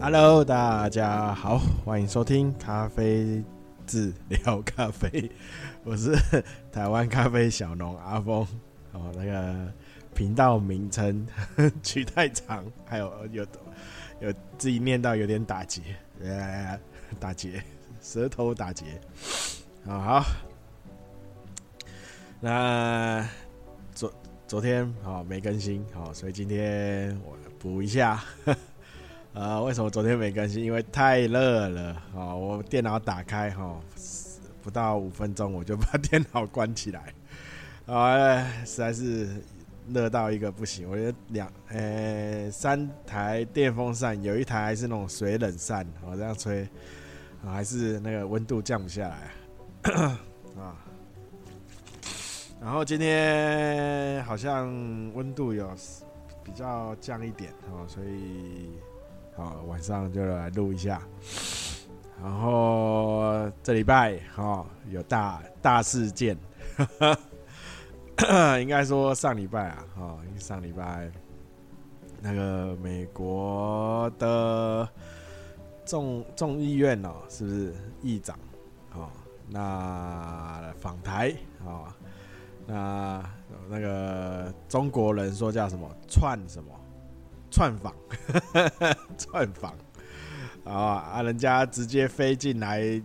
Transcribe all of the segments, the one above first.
Hello，大家好，欢迎收听咖啡治疗咖啡，我是 台湾咖啡小农阿峰。哦，那个频道名称 取太长，还有有有自己念到有点打结，呃，打结，舌头打结。好好，那昨昨天好没更新，好，所以今天我补一下。呃，为什么昨天没更新？因为太热了啊！我电脑打开哈，不到五分钟我就把电脑关起来，啊，实在是热到一个不行。我觉得两呃三台电风扇，有一台还是那种水冷扇，我这样吹，还是那个温度降不下来 啊。然后今天好像温度有比较降一点哦，所以。好，晚上就来录一下。然后这礼拜哈有大大事件，应该说上礼拜啊，哈，上礼拜那个美国的众众议院哦，是不是议长？哦，那访台啊，那那个中国人说叫什么串什么？串访，串访啊啊！人家直接飞进来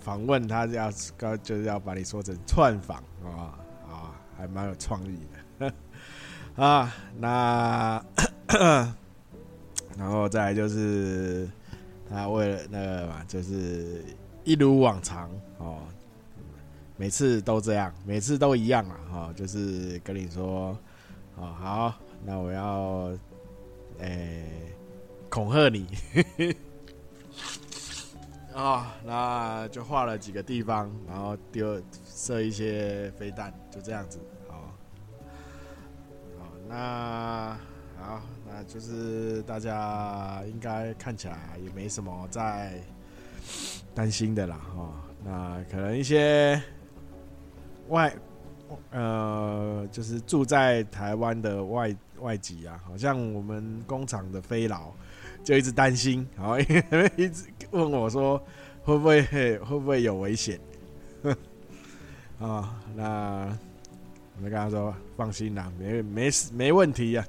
访问，他要刚就是要把你说成串访啊啊，还蛮有创意的 啊。那 然后再来就是他为了那个嘛，就是一如往常哦，每次都这样，每次都一样啊哈，就是跟你说哦好，那我要。诶、恐吓你啊、哦，那就画了几个地方，然后丢射一些飞弹，就这样子。好，好，那好，那就是大家应该看起来也没什么在担心的啦。哈、哦，那可能一些外。呃，就是住在台湾的外外籍啊，好像我们工厂的飞佬就一直担心，好，因 为一直问我说会不会会不会有危险？啊，那我们跟他说放心啦，没没事没问题呀。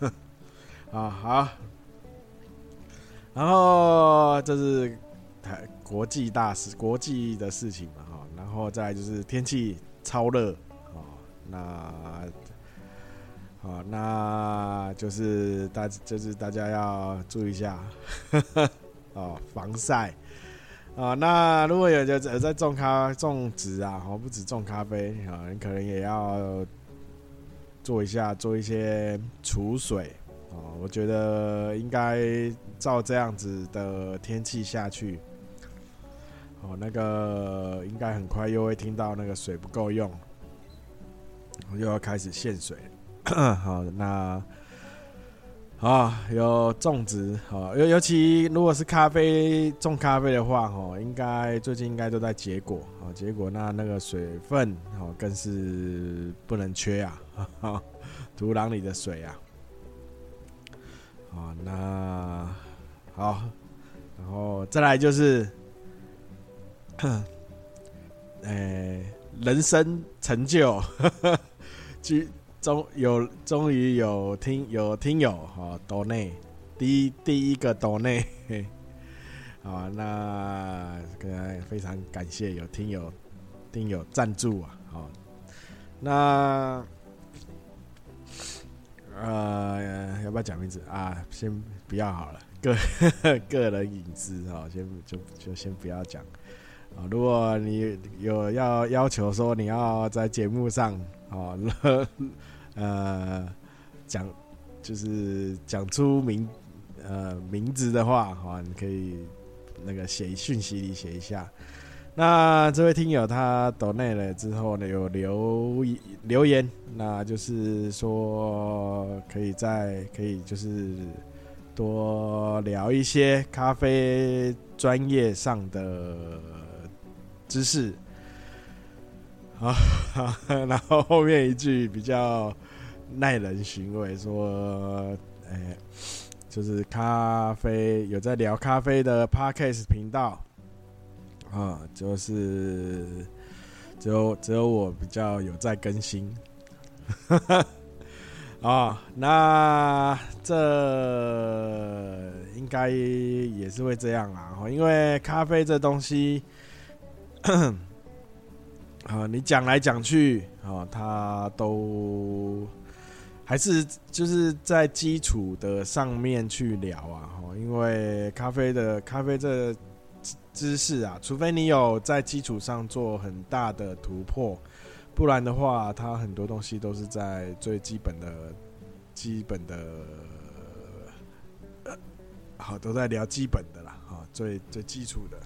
啊好，然后这是台国际大事，国际的事情嘛哈，然后再就是天气。超热，哦，那，好，那就是大，就是大家要注意一下，呵呵哦，防晒，啊，那如果有有在种咖种植啊，哦，不止种咖啡啊，你可能也要做一下，做一些储水，哦，我觉得应该照这样子的天气下去。哦，那个应该很快又会听到那个水不够用，又要开始限水。好，那好有种植，好尤尤其如果是咖啡种咖啡的话，哦，应该最近应该都在结果，哦，结果那那个水分，哦，更是不能缺啊，土壤里的水啊。好，那好，然后再来就是。诶、人生成就，终终有终于有听有听友哈，抖内。第一第一个抖内，好，那非常感谢有听友听友赞助啊，好，那呃要不要讲名字？啊？先不要好了，个 个人隐私哈，先就就先不要讲。啊，如果你有要要求说你要在节目上啊，呃，讲就是讲出名呃名字的话，哈，你可以那个写讯息里写一下。那这位听友他抖内了之后呢，有留留言，那就是说可以再可以就是多聊一些咖啡专业上的。知识，好，然后后面一句比较耐人寻味，说，哎，就是咖啡有在聊咖啡的 Podcast 频道啊，就是只有只有我比较有在更新。啊，那这应该也是会这样啊，因为咖啡这东西，啊，你讲来讲去啊，他都还是就是在基础的上面去聊啊，因为咖啡的咖啡这知识啊，除非你有在基础上做很大的突破。不然的话，它很多东西都是在最基本的、基本的，好，都在聊基本的啦，哈，最最基础的。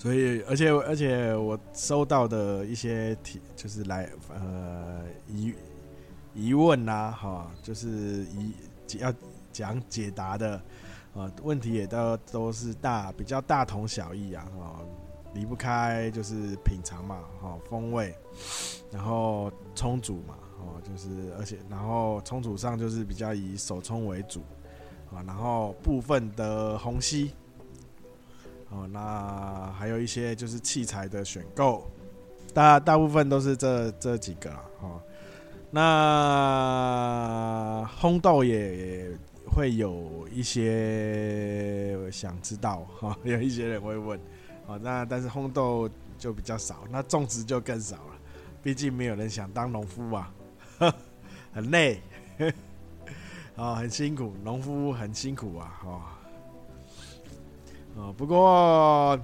所以，而且而且我收到的一些提，就是来呃疑疑问呐，哈，就是疑要讲解答的呃，问题也都都是大比较大同小异啊，哈。离不开就是品尝嘛，哈，风味，然后冲煮嘛，哦，就是而且然后冲煮上就是比较以手冲为主，啊，然后部分的虹吸，哦，那还有一些就是器材的选购，大大部分都是这这几个啦，哈，那烘豆也会有一些想知道，哈，有一些人会问。哦，那但是烘豆就比较少，那种植就更少了，毕竟没有人想当农夫啊，很累，啊，很辛苦，农夫很辛苦啊，哦，啊，不过，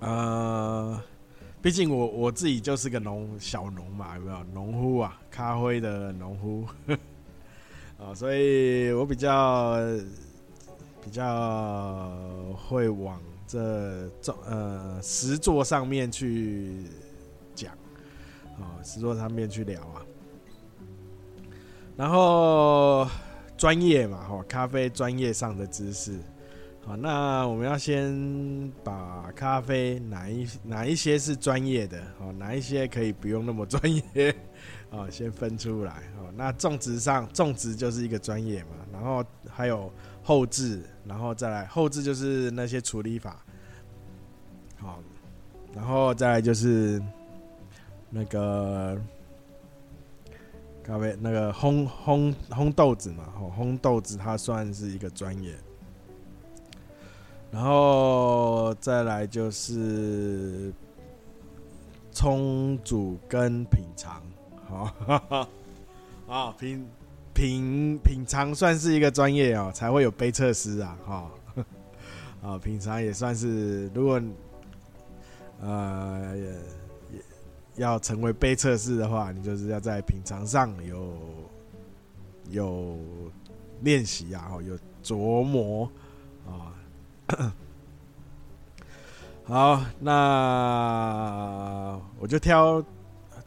呃，毕竟我我自己就是个农小农嘛，有没有农夫啊，咖啡的农夫，啊，所以我比较。比较会往这种呃实作上面去讲，啊，实作上面去聊啊，然后专业嘛，哈，咖啡专业上的知识，好，那我们要先把咖啡哪一哪一些是专业的，哦，哪一些可以不用那么专业，哦，先分出来，哦，那种植上种植就是一个专业嘛，然后还有。后置，然后再来后置就是那些处理法，好，然后再来就是那个咖啡那个烘烘烘豆子嘛，吼烘豆子它算是一个专业，然后再来就是冲煮跟品尝，好，啊品。品品尝算是一个专业哦，才会有杯测师啊，哈，啊，品尝也算是，如果呃要成为被测试的话，你就是要在品尝上有有练习啊，有琢磨啊。好，那我就挑。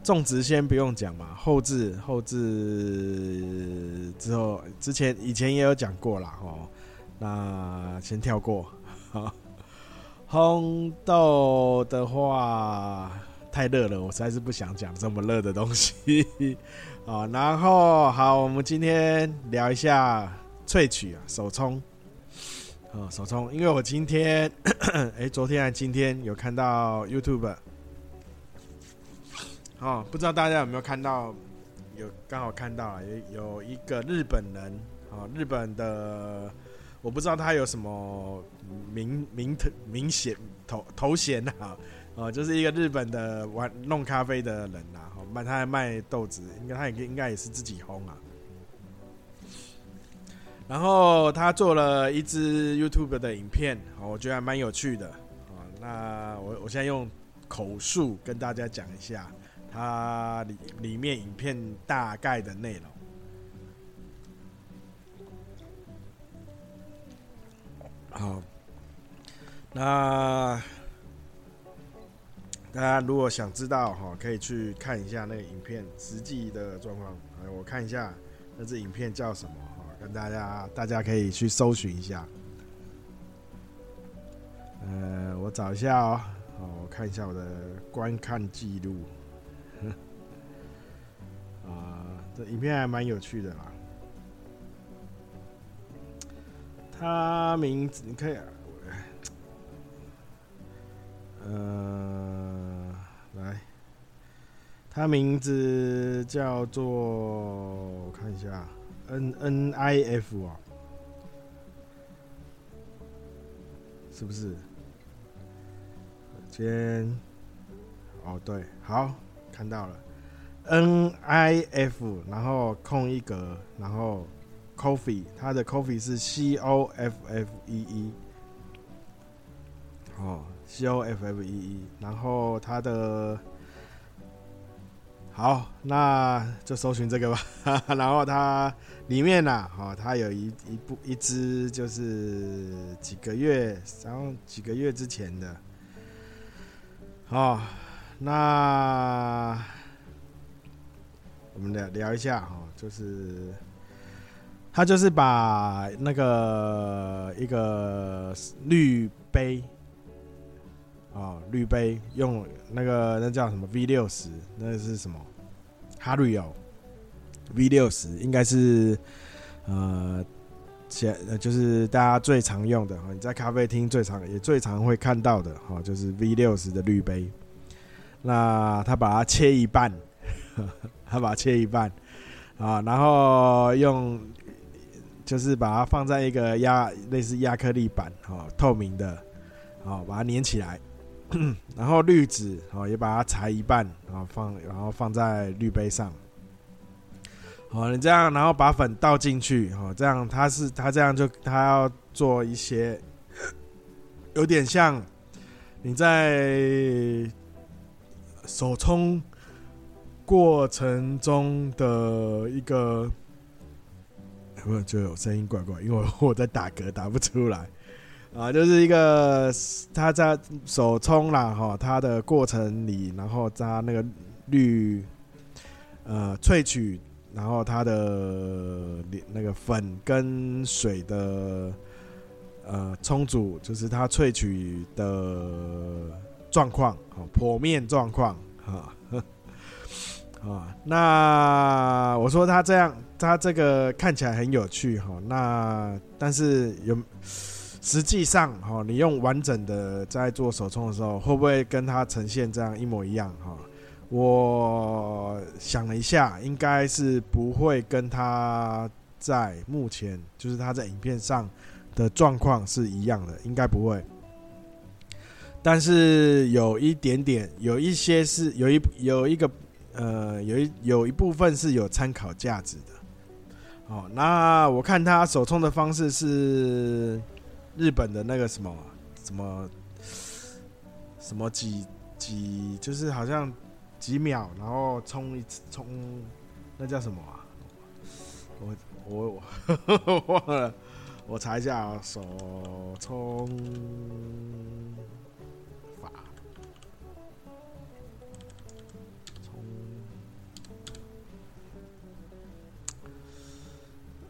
种植先不用讲嘛，后置后置之后，之前以前也有讲过啦。哦，那先跳过。烘豆的话太热了，我实在是不想讲这么热的东西啊。然后好，我们今天聊一下萃取啊，手冲啊，手冲，因为我今天 哎、昨天还今天有看到 YouTube。哦，不知道大家有没有看到？有刚好看到，有有一个日本人，哦，日本的，我不知道他有什么名名头名衔头头衔啊，哦，就是一个日本的玩弄咖啡的人呐，哦，卖他还卖豆子，应该他也应该也是自己烘啊。然后他做了一支 YouTube 的影片，哦，我觉得还蛮有趣的，哦，那我我现在用口述跟大家讲一下。它里里面影片大概的内容，好，那大家如果想知道哈，可以去看一下那个影片实际的状况。我看一下那支影片叫什么哈，跟大家大家可以去搜寻一下。呃，我找一下哦，好，我看一下我的观看记录。啊这影片还蛮有趣的啦。他名字你可以，呃，他名字叫做我看一下，N N I F 啊，是不是？先，哦对，好，看到了，N I F，然后空一格，然后。Coffee，它的 Coffee 是 C O F F E E，哦，C O F F E E，然后它的，好，那就搜寻这个吧。然后它里面呢、哦，它有一一部一支就是几个月，然后几个月之前的，哦，那我们聊聊一下哈，就是。他就是把那个一个滤杯，哦，滤杯用那个那叫什么 V 六十，那是什么？Hario V 六十应该是呃，前就是大家最常用的哈，你在咖啡厅最常也最常会看到的，哈，就是 V 六十的滤杯。那他把它切一半，他把它切一半啊，然后用。就是把它放在一个压类似亚克力板，哦，透明的，哦，把它粘起来，然后滤纸，哦，也把它裁一半，然后放，然后放在滤杯上，好，你这样，然后把粉倒进去，哦，这样它是它这样就它要做一些，有点像你在手冲过程中的一个。不就有声音怪怪，因为我在打嗝，打不出来啊。就是一个他在手冲啦哈，它的过程里，然后加那个滤呃萃取，然后它的那个粉跟水的呃冲煮，就是它萃取的状况，剖面状况哈。啊，那我说他这样，他这个看起来很有趣哈。那但是有实际上哈，你用完整的在做手冲的时候，会不会跟它呈现这样一模一样哈？我想了一下，应该是不会跟它在目前就是它在影片上的状况是一样的，应该不会。但是有一点点，有一些是有一有一个。呃，有一有一部分是有参考价值的。哦，那我看他手冲的方式是日本的那个什么什么什么几几，就是好像几秒，然后冲一次冲，那叫什么啊？我我我 忘了，我查一下啊，手冲。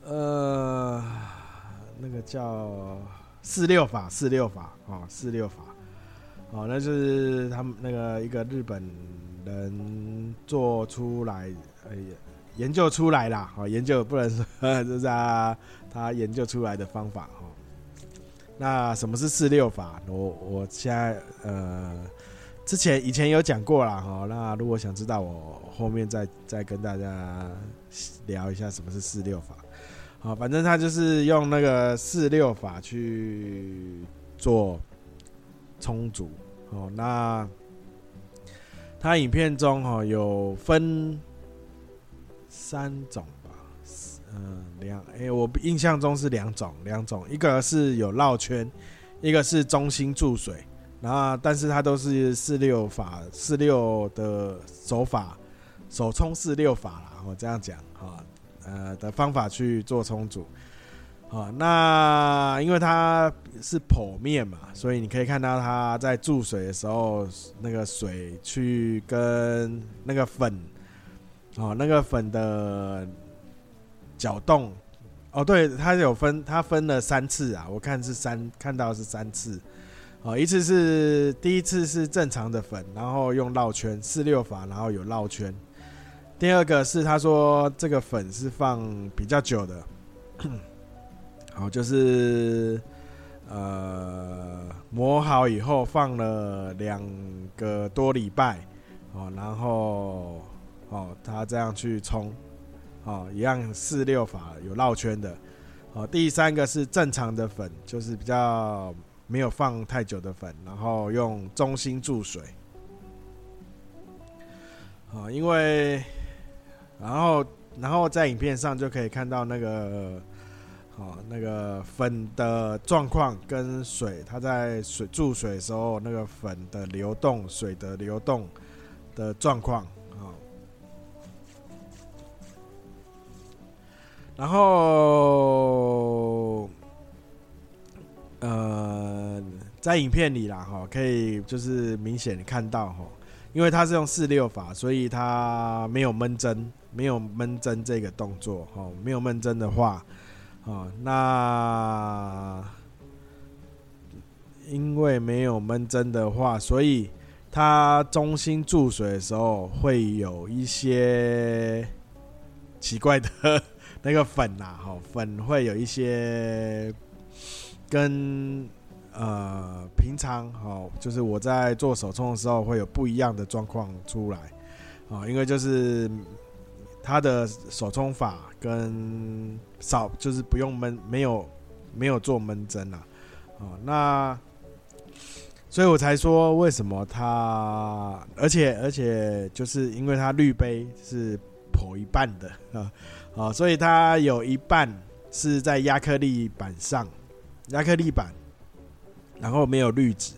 呃，那个叫四六法，四六法啊，四六法，哦，那就是他们那个一个日本人做出来，呃，研究出来啦，哦，研究不能说，这是他他研究出来的方法哈。那什么是四六法？我我现在呃，之前以前有讲过了哈。那如果想知道，我后面再再跟大家聊一下什么是四六法。好，反正他就是用那个四六法去做充足。哦，那他影片中哈有分三种吧，嗯，两哎，我印象中是两种，两种，一个是有绕圈，一个是中心注水。然后，但是它都是四六法，四六的手法，手冲四六法啦。我这样讲哈。呃的方法去做冲煮，好，那因为它是剖面嘛，所以你可以看到它在注水的时候，那个水去跟那个粉，哦，那个粉的搅动，哦，对，它有分，它分了三次啊，我看是三，看到是三次，哦，一次是第一次是正常的粉，然后用绕圈四六法，然后有绕圈。第二个是他说这个粉是放比较久的，好，就是呃磨好以后放了两个多礼拜，哦，然后哦他这样去冲，哦一样四六法有绕圈的，哦第三个是正常的粉，就是比较没有放太久的粉，然后用中心注水，啊因为。然后，然后在影片上就可以看到那个，哦，那个粉的状况跟水，它在水注水时候，那个粉的流动、水的流动的状况，哦。然后，呃，在影片里啦，哈，可以就是明显看到，哈，因为它是用四六法，所以它没有闷蒸。没有闷蒸这个动作，哦，没有闷蒸的话，哦，那因为没有闷蒸的话，所以它中心注水的时候会有一些奇怪的 那个粉呐，哈，粉会有一些跟呃平常哦，就是我在做手冲的时候会有不一样的状况出来，啊，因为就是。它的手冲法跟少就是不用闷，没有没有做闷蒸啊，哦，那所以我才说为什么它，而且而且就是因为它滤杯是剖一半的啊，啊，所以它有一半是在压克力板上，压克力板，然后没有滤纸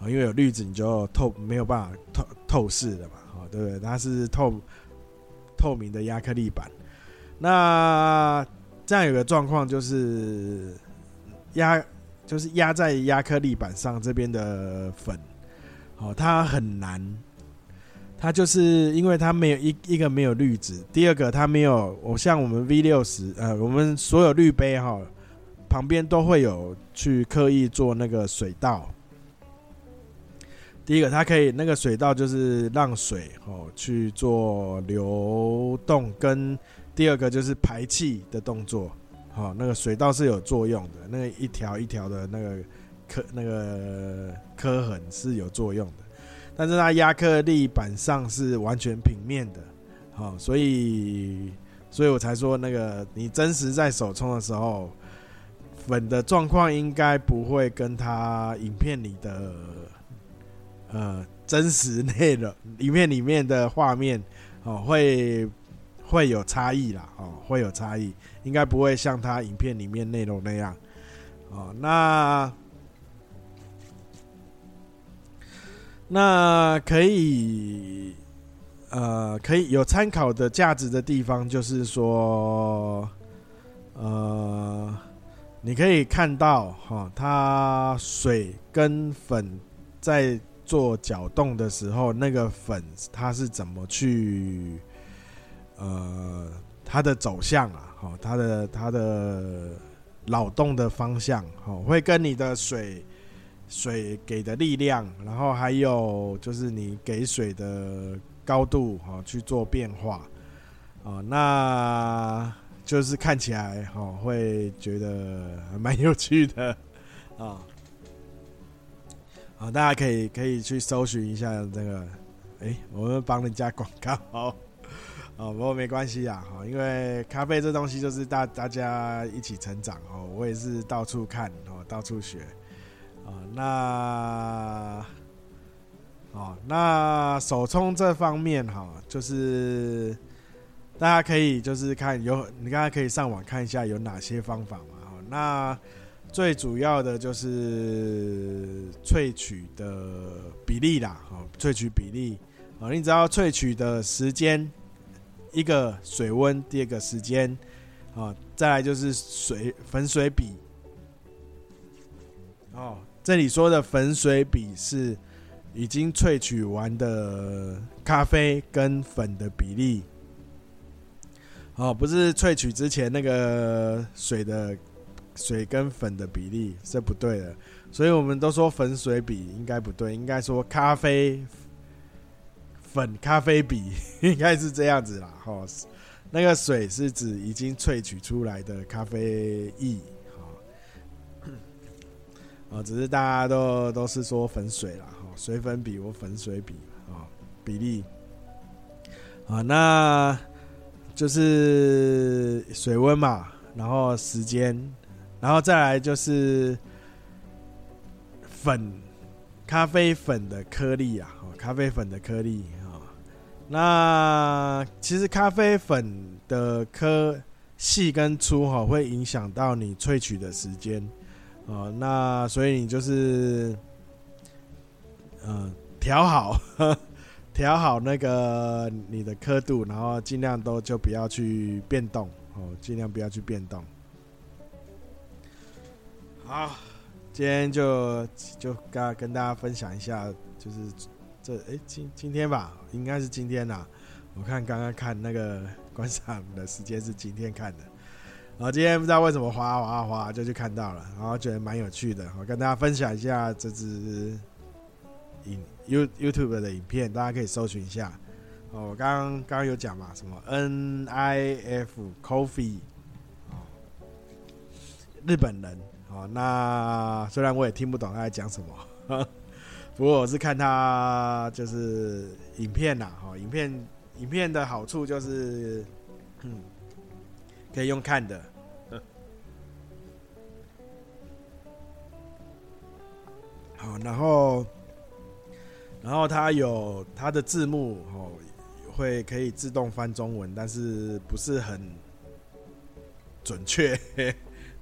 啊，因为有滤纸你就透没有办法透透视的嘛，啊，对不对？它是透。透明的压克力板，那这样有个状况就是压，就是压在压克力板上这边的粉，哦，它很难，它就是因为它没有一一个没有滤纸，第二个它没有，我像我们 V 六十，呃，我们所有滤杯哈，旁边都会有去刻意做那个水道。第一个，它可以那个水道就是让水哦去做流动，跟第二个就是排气的动作，好，那个水道是有作用的，那个一条一条的那个刻那个刻痕是有作用的，但是它压克力板上是完全平面的，好，所以所以我才说那个你真实在手冲的时候，粉的状况应该不会跟它影片里的。呃，真实内容里面里面的画面哦，会会有差异啦，哦，会有差异，应该不会像他影片里面内容那样哦。那那可以呃，可以有参考的价值的地方，就是说，呃，你可以看到哈、哦，它水跟粉在。做搅动的时候，那个粉它是怎么去，呃，它的走向啊，好，它的它的扰动的方向，好，会跟你的水水给的力量，然后还有就是你给水的高度，好去做变化，啊，那就是看起来，好会觉得蛮有趣的，啊。好，大家可以可以去搜寻一下这个，哎、我们帮人家广告 哦，不过没关系啊，哈，因为咖啡这东西就是大大家一起成长哦，我也是到处看哦，到处学，啊，那，哦，那手冲这方面哈，就是大家可以就是看有，你刚才可以上网看一下有哪些方法嘛，那。最主要的就是萃取的比例啦，哦，萃取比例，哦，你只要萃取的时间，一个水温，第二个时间，哦，再来就是水粉水比，哦，这里说的粉水比是已经萃取完的咖啡跟粉的比例，哦，不是萃取之前那个水的。水跟粉的比例是不对的，所以我们都说粉水比应该不对，应该说咖啡粉咖啡比，应该是这样子啦。哈，那个水是指已经萃取出来的咖啡液。啊，只是大家都都是说粉水啦，哈，水粉比或粉水比啊，比例啊，那就是水温嘛，然后时间，然后再来就是粉咖啡粉的颗粒啊，咖啡粉的颗粒啊，那其实咖啡粉的颗细跟粗哈，会影响到你萃取的时间。哦，那所以你就是，嗯，调好，调好那个你的刻度，然后尽量都就不要去变动，哦，尽量不要去变动。好，今天就就跟跟大家分享一下，就是这哎今今天吧，应该是今天啦。我看刚刚看那个观赏的时间是今天看的。然后今天不知道为什么哗哗哗就去看到了，然后觉得蛮有趣的，我跟大家分享一下这支影 You YouTube 的影片，大家可以搜寻一下。哦，我刚刚刚刚有讲嘛，什么 N I F Coffee，哦，日本人哦，那虽然我也听不懂他在讲什么，不过我是看他就是影片呐，哦，影片影片的好处就是，嗯。可以用看的，好，然后，然后它有它的字幕哦，会可以自动翻中文，但是不是很准确，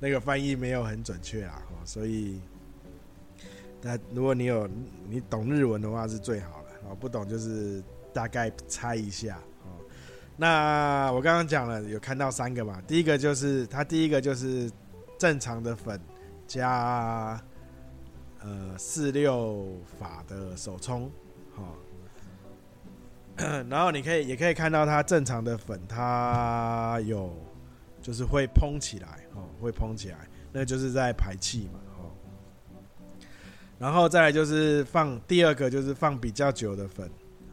那个翻译没有很准确啊，所以，那如果你有你懂日文的话是最好了，哦，不懂就是大概猜一下。哦那我刚刚讲了，有看到三个嘛？第一个就是它，第一个就是正常的粉加呃四六法的手冲，好，然后你可以也可以看到它正常的粉，它有就是会膨起来，哦，会膨起来，那就是在排气嘛，哦，然后再来就是放第二个就是放比较久的粉，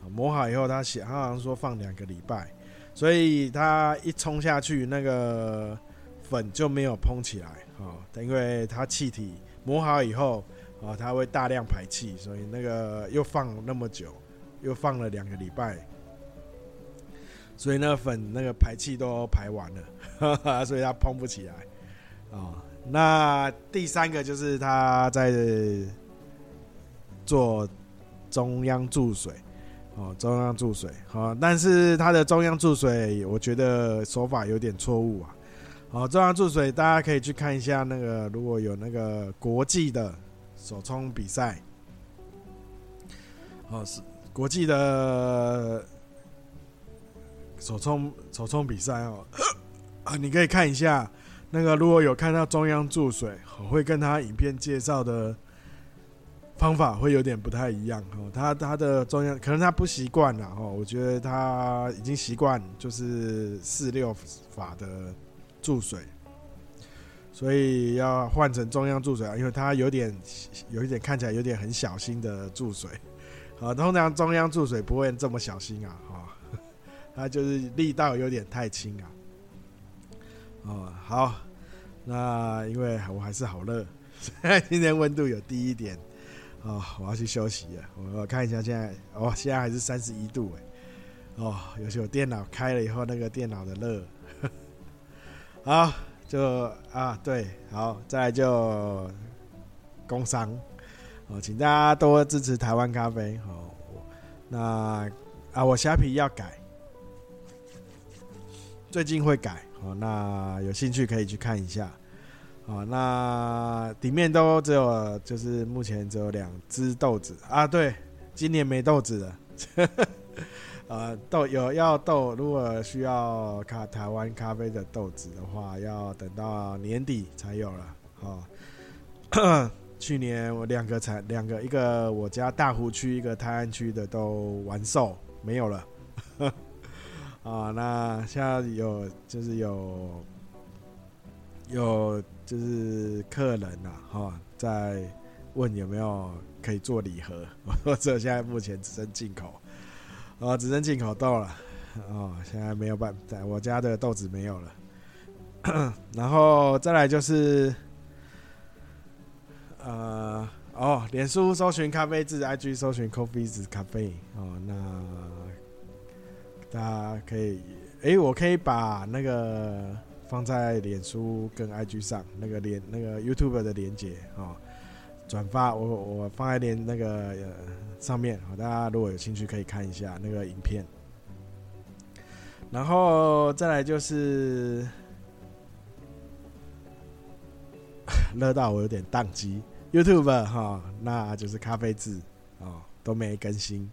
磨好以后他写，他好像说放两个礼拜。所以它一冲下去，那个粉就没有膨起来，哦，因为它气体磨好以后，哦，它会大量排气，所以那个又放那么久，又放了两个礼拜，所以那个粉那个排气都排完了，所以它膨不起来，哦，那第三个就是他在做中央注水。哦，中央注水，好，但是他的中央注水，我觉得手法有点错误啊。好，中央注水，大家可以去看一下那个，如果有那个国际的手冲比赛，哦，是国际的手冲手冲比赛哦，啊，你可以看一下那个，如果有看到中央注水，我会跟他影片介绍的。方法会有点不太一样哦，他他的中央可能他不习惯了哦，我觉得他已经习惯就是四六法的注水，所以要换成中央注水啊，因为他有点有一点看起来有点很小心的注水，啊，通常中央注水不会这么小心啊，他就是力道有点太轻啊，哦，好，那因为我还是好热，今天温度有低一点。哦，我要去休息了。我我看一下现在，哦，现在还是三十一度哎。哦，有些我电脑开了以后，那个电脑的热。好，就啊，对，好，再来就工商。哦，请大家多支持台湾咖啡。哦，那啊，我虾皮要改，最近会改。哦，那有兴趣可以去看一下。哦，那底面都只有，就是目前只有两只豆子啊。对，今年没豆子了。呃，豆有要豆，如果需要咖台湾咖啡的豆子的话，要等到年底才有了。哦，去年我两个产两个，一个我家大湖区，一个泰安区的都完售没有了。啊，那现在有就是有有。就是客人呐，哈，在问有没有可以做礼盒，或者现在目前只剩进口，哦，只剩进口豆了。哦，现在没有办法，我家的豆子没有了。然后再来就是，呃，哦，脸书搜寻咖啡字，IG 搜寻 Coffee's 咖啡。哦，那大家可以，哎、我可以把那个放在脸书跟 IG 上，那个连那个 YouTube 的连接哦。转发我我放在连那个、呃、上面，大家如果有兴趣可以看一下那个影片。然后再来就是 乐到我有点宕机，YouTube 哈、那就是咖啡字哦都没更新。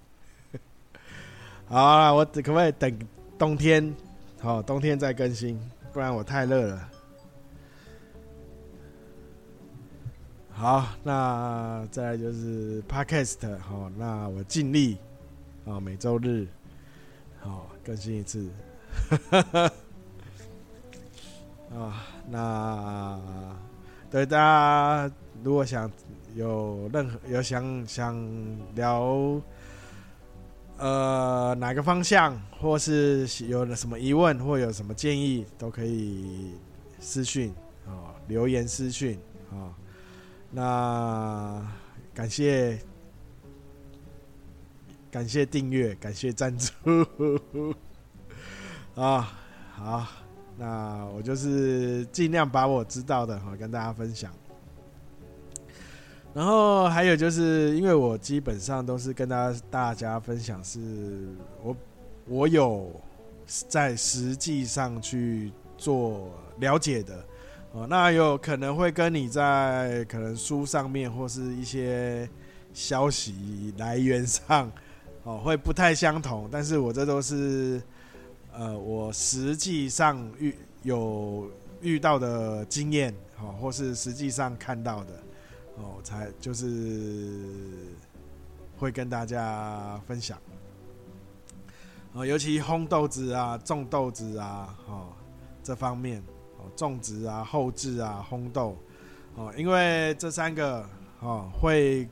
好啦，我可不可以等冬天？好、冬天再更新，不然我太热了。好，那再来就是 Podcast，好，那我尽力，啊，每周日，好更新一次，啊，那对大家如果想有任何有想想聊，呃，哪个方向，或是有了什么疑问，或有什么建议，都可以私讯，啊，留言私讯，啊。那感谢感谢订阅，感谢赞助 啊！好，那我就是尽量把我知道的哈跟大家分享。然后还有就是，因为我基本上都是跟大家大家分享，是我我有在实际上去做了解的。哦，那有可能会跟你在可能书上面或是一些消息来源上，哦，会不太相同。但是我这都是，呃，我实际上遇有遇到的经验，哦，或是实际上看到的，哦，才就是会跟大家分享。哦，尤其烘豆子啊、种豆子啊，哦，这方面哦。种植啊、后制啊、烘豆，哦，因为这三个哦会，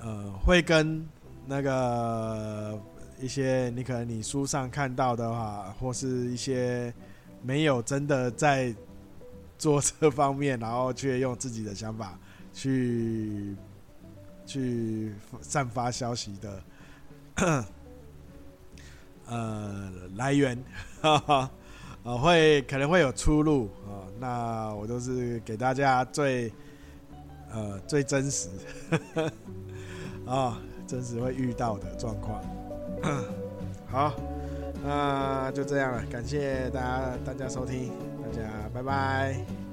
呃，会跟那个一些你可能你书上看到的话，或是一些没有真的在做这方面，然后却用自己的想法去去散发消息的，呃，来源，啊，会可能会有出入啊，那我都是给大家最呃最真实啊，真实会遇到的状况。好，那就这样了，感谢大家大家收听，大家拜拜。